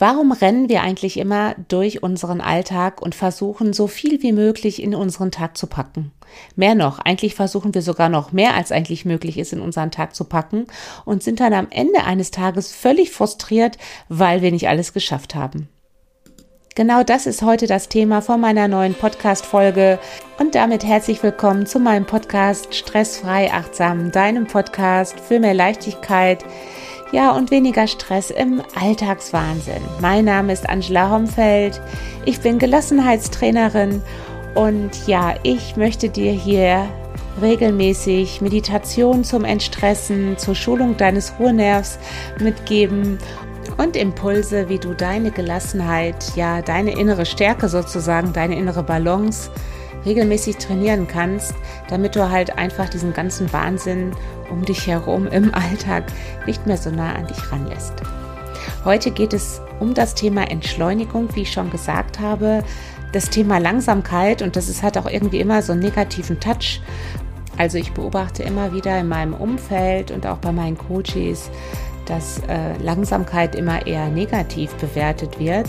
Warum rennen wir eigentlich immer durch unseren Alltag und versuchen so viel wie möglich in unseren Tag zu packen? Mehr noch, eigentlich versuchen wir sogar noch mehr, als eigentlich möglich ist, in unseren Tag zu packen und sind dann am Ende eines Tages völlig frustriert, weil wir nicht alles geschafft haben. Genau das ist heute das Thema von meiner neuen Podcast-Folge und damit herzlich willkommen zu meinem Podcast Stressfrei Achtsam, deinem Podcast für mehr Leichtigkeit, ja, und weniger Stress im Alltagswahnsinn. Mein Name ist Angela Homfeld. Ich bin Gelassenheitstrainerin und ja, ich möchte dir hier regelmäßig Meditation zum Entstressen, zur Schulung deines Ruhenervs mitgeben und Impulse, wie du deine Gelassenheit, ja, deine innere Stärke sozusagen, deine innere Balance regelmäßig trainieren kannst, damit du halt einfach diesen ganzen Wahnsinn um dich herum im Alltag nicht mehr so nah an dich ranlässt. Heute geht es um das Thema Entschleunigung, wie ich schon gesagt habe, das Thema Langsamkeit und das ist, hat auch irgendwie immer so einen negativen Touch. Also ich beobachte immer wieder in meinem Umfeld und auch bei meinen Coaches, dass äh, Langsamkeit immer eher negativ bewertet wird.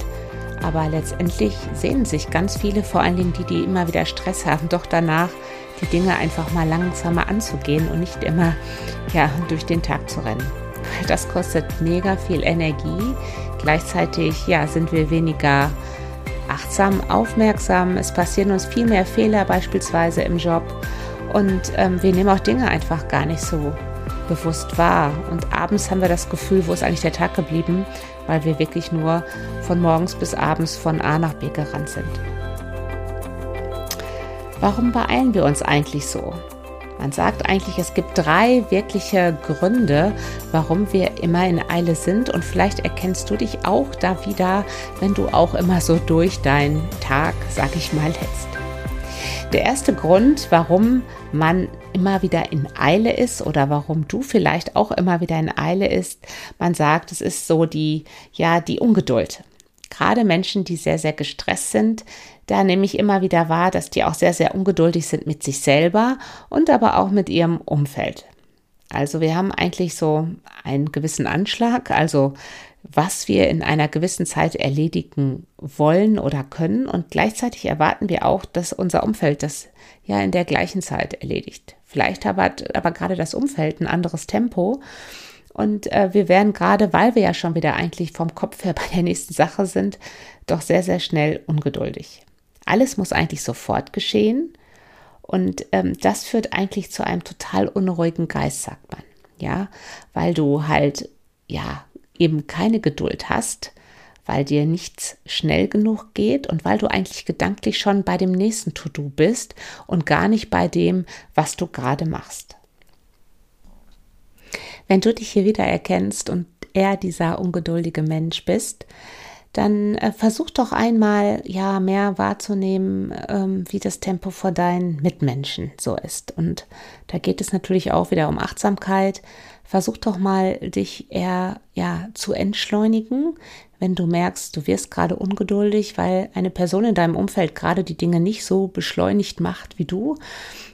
Aber letztendlich sehen sich ganz viele, vor allen Dingen die, die immer wieder Stress haben, doch danach die Dinge einfach mal langsamer anzugehen und nicht immer ja, durch den Tag zu rennen. Das kostet mega viel Energie. Gleichzeitig ja, sind wir weniger achtsam, aufmerksam. Es passieren uns viel mehr Fehler beispielsweise im Job und ähm, wir nehmen auch Dinge einfach gar nicht so bewusst wahr. Und abends haben wir das Gefühl, wo ist eigentlich der Tag geblieben, weil wir wirklich nur von morgens bis abends von A nach B gerannt sind. Warum beeilen wir uns eigentlich so? Man sagt eigentlich, es gibt drei wirkliche Gründe, warum wir immer in Eile sind und vielleicht erkennst du dich auch da wieder, wenn du auch immer so durch deinen Tag, sag ich mal, hetzt. Der erste Grund, warum man immer wieder in Eile ist oder warum du vielleicht auch immer wieder in Eile ist, man sagt, es ist so die, ja, die Ungeduld. Gerade Menschen, die sehr, sehr gestresst sind, da nehme ich immer wieder wahr, dass die auch sehr, sehr ungeduldig sind mit sich selber und aber auch mit ihrem Umfeld. Also wir haben eigentlich so einen gewissen Anschlag, also was wir in einer gewissen Zeit erledigen wollen oder können und gleichzeitig erwarten wir auch, dass unser Umfeld das ja in der gleichen Zeit erledigt. Vielleicht hat aber gerade das Umfeld ein anderes Tempo und äh, wir werden gerade, weil wir ja schon wieder eigentlich vom Kopf her bei der nächsten Sache sind, doch sehr, sehr schnell ungeduldig. Alles muss eigentlich sofort geschehen. Und ähm, das führt eigentlich zu einem total unruhigen Geist, sagt man. Ja, weil du halt, ja, eben keine Geduld hast, weil dir nichts schnell genug geht und weil du eigentlich gedanklich schon bei dem nächsten To-Do bist und gar nicht bei dem, was du gerade machst. Wenn du dich hier wieder erkennst und eher dieser ungeduldige Mensch bist, dann äh, versuch doch einmal ja mehr wahrzunehmen, ähm, wie das Tempo vor deinen Mitmenschen so ist. Und da geht es natürlich auch wieder um Achtsamkeit. Versuch doch mal, dich eher ja zu entschleunigen, wenn du merkst, du wirst gerade ungeduldig, weil eine Person in deinem Umfeld gerade die Dinge nicht so beschleunigt macht wie du.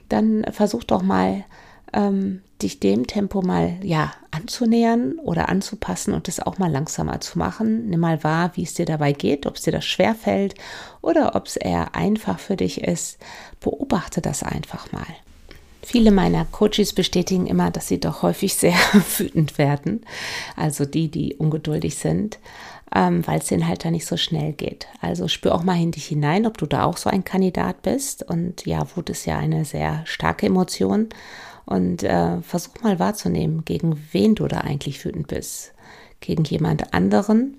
Dann versuch doch mal ähm, dich dem Tempo mal ja anzunähern oder anzupassen und es auch mal langsamer zu machen. Nimm mal wahr, wie es dir dabei geht, ob es dir das schwer fällt oder ob es eher einfach für dich ist. Beobachte das einfach mal. Viele meiner Coaches bestätigen immer, dass sie doch häufig sehr wütend werden, also die, die ungeduldig sind, ähm, weil es denen halt da nicht so schnell geht. Also spür auch mal in dich hinein, ob du da auch so ein Kandidat bist. Und ja, Wut ist ja eine sehr starke Emotion und äh, versuch mal wahrzunehmen, gegen wen du da eigentlich wütend bist. Gegen jemand anderen,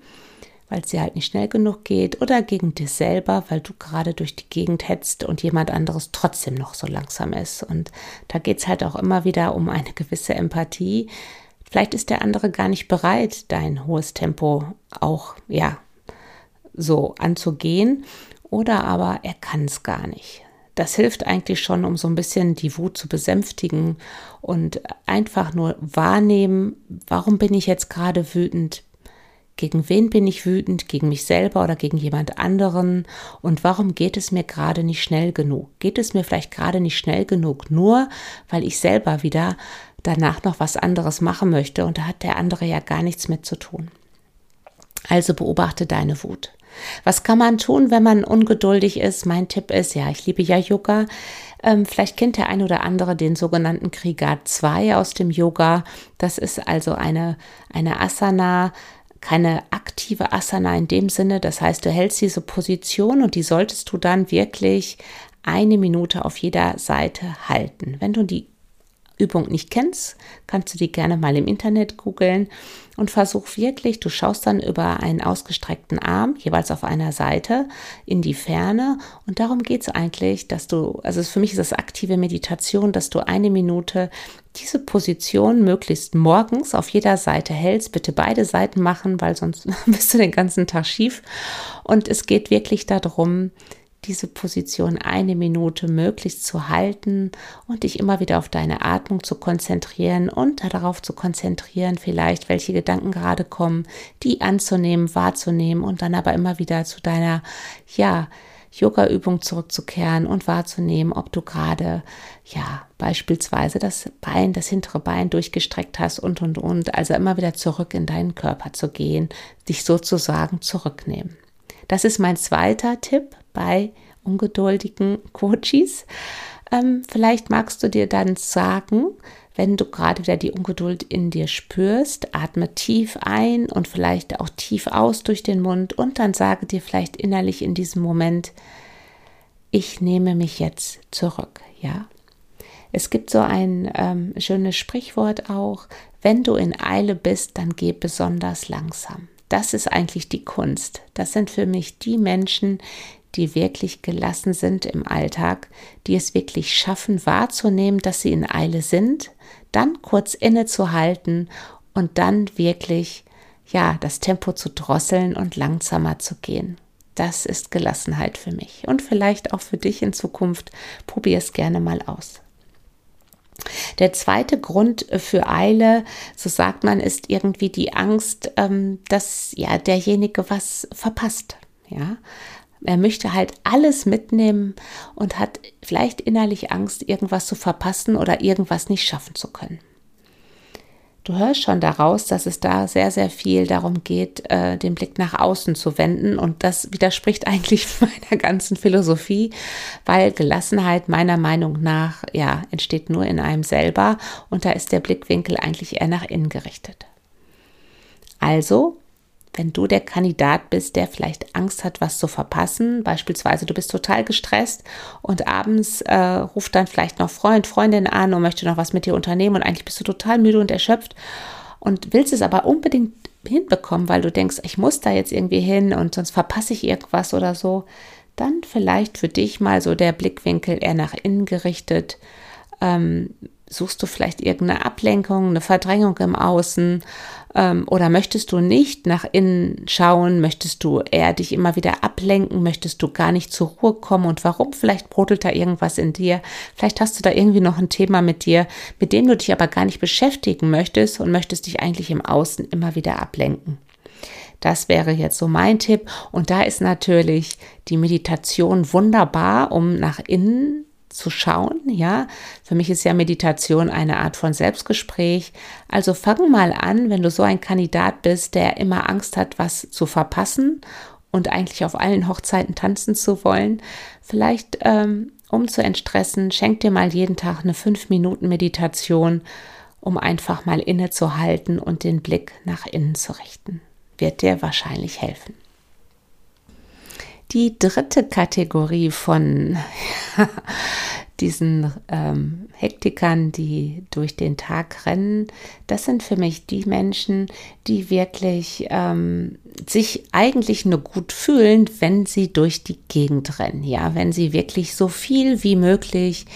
weil es dir halt nicht schnell genug geht, oder gegen dich selber, weil du gerade durch die Gegend hetzt und jemand anderes trotzdem noch so langsam ist. Und da geht es halt auch immer wieder um eine gewisse Empathie. Vielleicht ist der andere gar nicht bereit, dein hohes Tempo auch, ja, so anzugehen. Oder aber er kann es gar nicht. Das hilft eigentlich schon, um so ein bisschen die Wut zu besänftigen und einfach nur wahrnehmen, warum bin ich jetzt gerade wütend? Gegen wen bin ich wütend? Gegen mich selber oder gegen jemand anderen? Und warum geht es mir gerade nicht schnell genug? Geht es mir vielleicht gerade nicht schnell genug, nur weil ich selber wieder danach noch was anderes machen möchte und da hat der andere ja gar nichts mit zu tun. Also beobachte deine Wut. Was kann man tun, wenn man ungeduldig ist? Mein Tipp ist, ja, ich liebe ja Yoga. Ähm, vielleicht kennt der ein oder andere den sogenannten Kriga 2 aus dem Yoga. Das ist also eine, eine Asana, keine aktive Asana in dem Sinne. Das heißt, du hältst diese Position und die solltest du dann wirklich eine Minute auf jeder Seite halten. Wenn du die Übung nicht kennst, kannst du die gerne mal im Internet googeln und versuch wirklich, du schaust dann über einen ausgestreckten Arm, jeweils auf einer Seite, in die Ferne. Und darum geht es eigentlich, dass du, also für mich ist das aktive Meditation, dass du eine Minute diese Position möglichst morgens auf jeder Seite hältst. Bitte beide Seiten machen, weil sonst bist du den ganzen Tag schief. Und es geht wirklich darum, diese Position eine Minute möglichst zu halten und dich immer wieder auf deine Atmung zu konzentrieren und darauf zu konzentrieren, vielleicht welche Gedanken gerade kommen, die anzunehmen, wahrzunehmen und dann aber immer wieder zu deiner, ja, Yoga-Übung zurückzukehren und wahrzunehmen, ob du gerade, ja, beispielsweise das Bein, das hintere Bein durchgestreckt hast und, und, und. Also immer wieder zurück in deinen Körper zu gehen, dich sozusagen zurücknehmen. Das ist mein zweiter Tipp bei ungeduldigen Coaches. Ähm, vielleicht magst du dir dann sagen, wenn du gerade wieder die Ungeduld in dir spürst, atme tief ein und vielleicht auch tief aus durch den Mund und dann sage dir vielleicht innerlich in diesem Moment, ich nehme mich jetzt zurück, ja. Es gibt so ein ähm, schönes Sprichwort auch, wenn du in Eile bist, dann geh besonders langsam. Das ist eigentlich die Kunst. Das sind für mich die Menschen, die wirklich gelassen sind im Alltag, die es wirklich schaffen wahrzunehmen, dass sie in Eile sind, dann kurz innezuhalten und dann wirklich ja, das Tempo zu drosseln und langsamer zu gehen. Das ist Gelassenheit für mich und vielleicht auch für dich in Zukunft. Probier es gerne mal aus. Der zweite Grund für Eile, so sagt man, ist irgendwie die Angst, ähm, dass ja derjenige was verpasst. Ja, er möchte halt alles mitnehmen und hat vielleicht innerlich Angst, irgendwas zu verpassen oder irgendwas nicht schaffen zu können. Du hörst schon daraus, dass es da sehr, sehr viel darum geht, äh, den Blick nach außen zu wenden. Und das widerspricht eigentlich meiner ganzen Philosophie, weil Gelassenheit meiner Meinung nach, ja, entsteht nur in einem selber. Und da ist der Blickwinkel eigentlich eher nach innen gerichtet. Also wenn du der Kandidat bist, der vielleicht Angst hat, was zu verpassen, beispielsweise du bist total gestresst und abends äh, ruft dann vielleicht noch Freund, Freundin an und möchte noch was mit dir unternehmen und eigentlich bist du total müde und erschöpft und willst es aber unbedingt hinbekommen, weil du denkst, ich muss da jetzt irgendwie hin und sonst verpasse ich irgendwas oder so, dann vielleicht für dich mal so der Blickwinkel eher nach innen gerichtet. Ähm, suchst du vielleicht irgendeine Ablenkung, eine Verdrängung im Außen ähm, oder möchtest du nicht nach innen schauen? Möchtest du eher dich immer wieder ablenken? Möchtest du gar nicht zur Ruhe kommen? Und warum? Vielleicht brodelt da irgendwas in dir. Vielleicht hast du da irgendwie noch ein Thema mit dir, mit dem du dich aber gar nicht beschäftigen möchtest und möchtest dich eigentlich im Außen immer wieder ablenken. Das wäre jetzt so mein Tipp. Und da ist natürlich die Meditation wunderbar, um nach innen zu schauen, ja. Für mich ist ja Meditation eine Art von Selbstgespräch. Also fang mal an, wenn du so ein Kandidat bist, der immer Angst hat, was zu verpassen und eigentlich auf allen Hochzeiten tanzen zu wollen, vielleicht ähm, um zu entstressen, schenk dir mal jeden Tag eine 5 Minuten Meditation, um einfach mal innezuhalten und den Blick nach innen zu richten. Wird dir wahrscheinlich helfen. Die dritte Kategorie von diesen ähm, Hektikern, die durch den Tag rennen, das sind für mich die Menschen, die wirklich ähm, sich eigentlich nur gut fühlen, wenn sie durch die Gegend rennen. Ja, wenn sie wirklich so viel wie möglich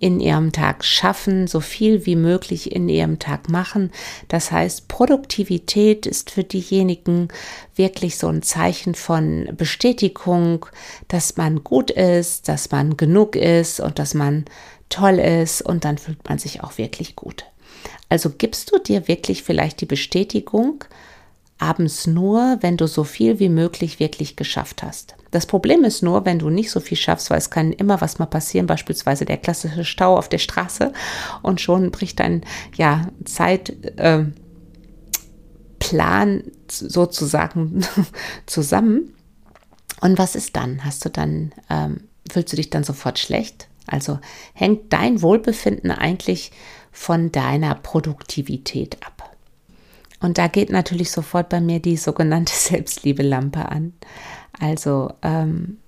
in ihrem Tag schaffen, so viel wie möglich in ihrem Tag machen. Das heißt, Produktivität ist für diejenigen wirklich so ein Zeichen von Bestätigung, dass man gut ist, dass man genug ist und dass man toll ist und dann fühlt man sich auch wirklich gut. Also gibst du dir wirklich vielleicht die Bestätigung, abends nur, wenn du so viel wie möglich wirklich geschafft hast. Das Problem ist nur, wenn du nicht so viel schaffst, weil es kann immer was mal passieren, beispielsweise der klassische Stau auf der Straße und schon bricht dein ja, Zeitplan äh, sozusagen zusammen. Und was ist dann? Hast du dann, ähm, fühlst du dich dann sofort schlecht? Also hängt dein Wohlbefinden eigentlich von deiner Produktivität ab. Und da geht natürlich sofort bei mir die sogenannte Selbstliebe-Lampe an. Also ähm,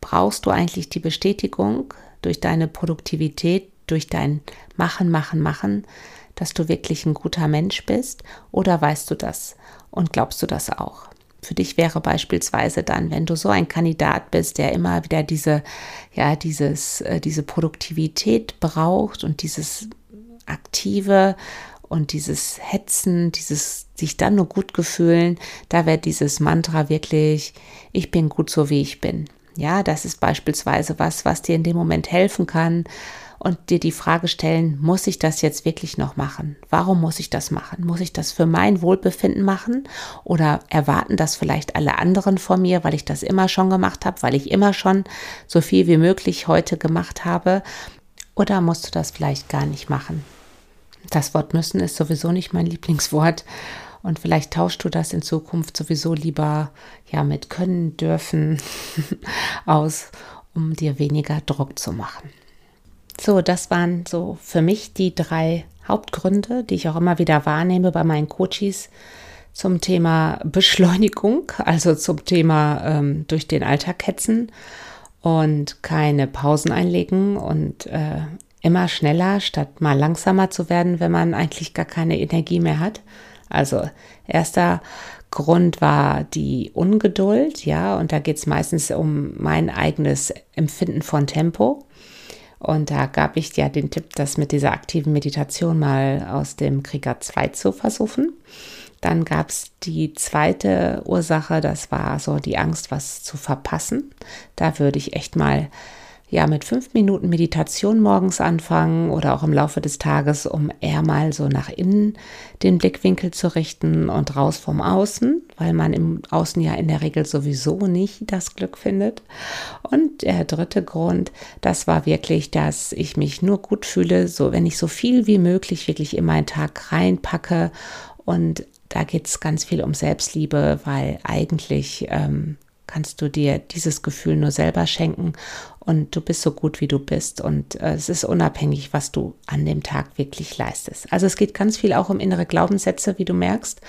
brauchst du eigentlich die Bestätigung durch deine Produktivität, durch dein Machen, Machen, Machen, dass du wirklich ein guter Mensch bist? Oder weißt du das und glaubst du das auch? Für dich wäre beispielsweise dann, wenn du so ein Kandidat bist, der immer wieder diese, ja, dieses, äh, diese Produktivität braucht und dieses aktive und dieses Hetzen, dieses sich dann nur gut gefühlen, da wäre dieses Mantra wirklich, ich bin gut so wie ich bin. Ja, das ist beispielsweise was, was dir in dem Moment helfen kann und dir die Frage stellen, muss ich das jetzt wirklich noch machen? Warum muss ich das machen? Muss ich das für mein Wohlbefinden machen? Oder erwarten das vielleicht alle anderen von mir, weil ich das immer schon gemacht habe, weil ich immer schon so viel wie möglich heute gemacht habe? Oder musst du das vielleicht gar nicht machen? Das Wort müssen ist sowieso nicht mein Lieblingswort. Und vielleicht tauschst du das in Zukunft sowieso lieber ja mit können dürfen aus, um dir weniger Druck zu machen. So, das waren so für mich die drei Hauptgründe, die ich auch immer wieder wahrnehme bei meinen Coaches zum Thema Beschleunigung, also zum Thema ähm, durch den Alltag hetzen und keine Pausen einlegen und äh, immer schneller statt mal langsamer zu werden, wenn man eigentlich gar keine Energie mehr hat. Also erster Grund war die Ungeduld, ja, und da geht es meistens um mein eigenes Empfinden von Tempo. Und da gab ich ja den Tipp, das mit dieser aktiven Meditation mal aus dem Krieger 2 zu versuchen. Dann gab es die zweite Ursache, das war so die Angst, was zu verpassen. Da würde ich echt mal ja mit fünf Minuten Meditation morgens anfangen oder auch im Laufe des Tages, um eher mal so nach innen den Blickwinkel zu richten und raus vom Außen, weil man im Außen ja in der Regel sowieso nicht das Glück findet. Und der dritte Grund, das war wirklich, dass ich mich nur gut fühle, so wenn ich so viel wie möglich wirklich in meinen Tag reinpacke und da geht es ganz viel um Selbstliebe, weil eigentlich ähm, kannst du dir dieses Gefühl nur selber schenken und du bist so gut, wie du bist und äh, es ist unabhängig, was du an dem Tag wirklich leistest. Also es geht ganz viel auch um innere Glaubenssätze, wie du merkst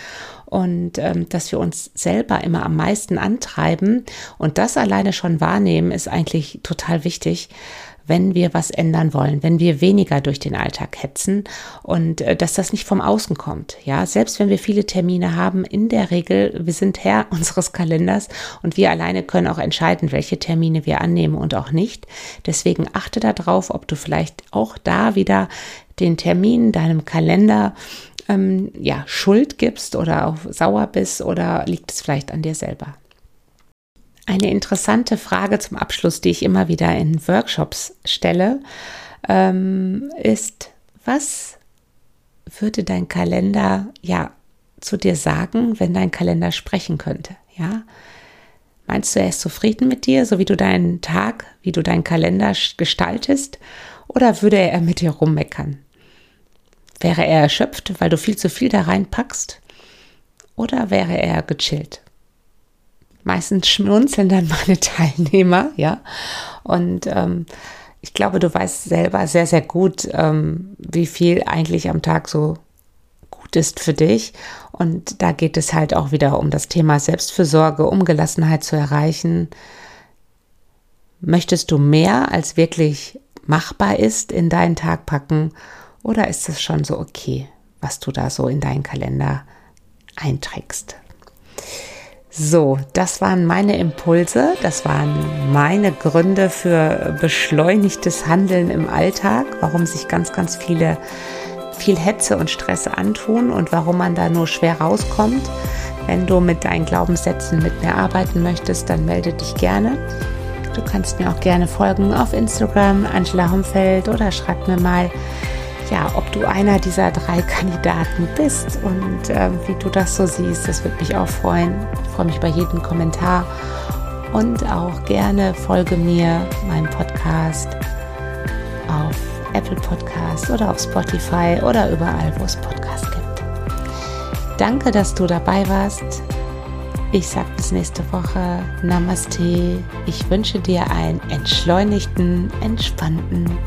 und ähm, dass wir uns selber immer am meisten antreiben und das alleine schon wahrnehmen, ist eigentlich total wichtig wenn wir was ändern wollen, wenn wir weniger durch den Alltag hetzen und äh, dass das nicht vom Außen kommt. Ja, selbst wenn wir viele Termine haben, in der Regel, wir sind Herr unseres Kalenders und wir alleine können auch entscheiden, welche Termine wir annehmen und auch nicht. Deswegen achte darauf, ob du vielleicht auch da wieder den Termin deinem Kalender ähm, ja, Schuld gibst oder auch sauer bist oder liegt es vielleicht an dir selber? Eine interessante Frage zum Abschluss, die ich immer wieder in Workshops stelle, ähm, ist, was würde dein Kalender ja zu dir sagen, wenn dein Kalender sprechen könnte? Ja, meinst du, er ist zufrieden mit dir, so wie du deinen Tag, wie du deinen Kalender gestaltest, oder würde er mit dir rummeckern? Wäre er erschöpft, weil du viel zu viel da reinpackst? Oder wäre er gechillt? Meistens schmunzeln dann meine Teilnehmer, ja. Und ähm, ich glaube, du weißt selber sehr, sehr gut, ähm, wie viel eigentlich am Tag so gut ist für dich. Und da geht es halt auch wieder um das Thema Selbstfürsorge, um Gelassenheit zu erreichen. Möchtest du mehr als wirklich machbar ist in deinen Tag packen oder ist es schon so okay, was du da so in deinen Kalender einträgst? So, das waren meine Impulse, das waren meine Gründe für beschleunigtes Handeln im Alltag, warum sich ganz, ganz viele viel Hetze und Stress antun und warum man da nur schwer rauskommt. Wenn du mit deinen Glaubenssätzen mit mir arbeiten möchtest, dann melde dich gerne. Du kannst mir auch gerne folgen auf Instagram, Angela Humfeld, oder schreib mir mal, ja, ob du einer dieser drei Kandidaten bist und äh, wie du das so siehst. Das würde mich auch freuen. Ich freue mich bei jedem Kommentar. Und auch gerne folge mir, meinem Podcast auf Apple Podcast oder auf Spotify oder überall, wo es Podcasts gibt. Danke, dass du dabei warst. Ich sage bis nächste Woche. Namaste. Ich wünsche dir einen entschleunigten, entspannten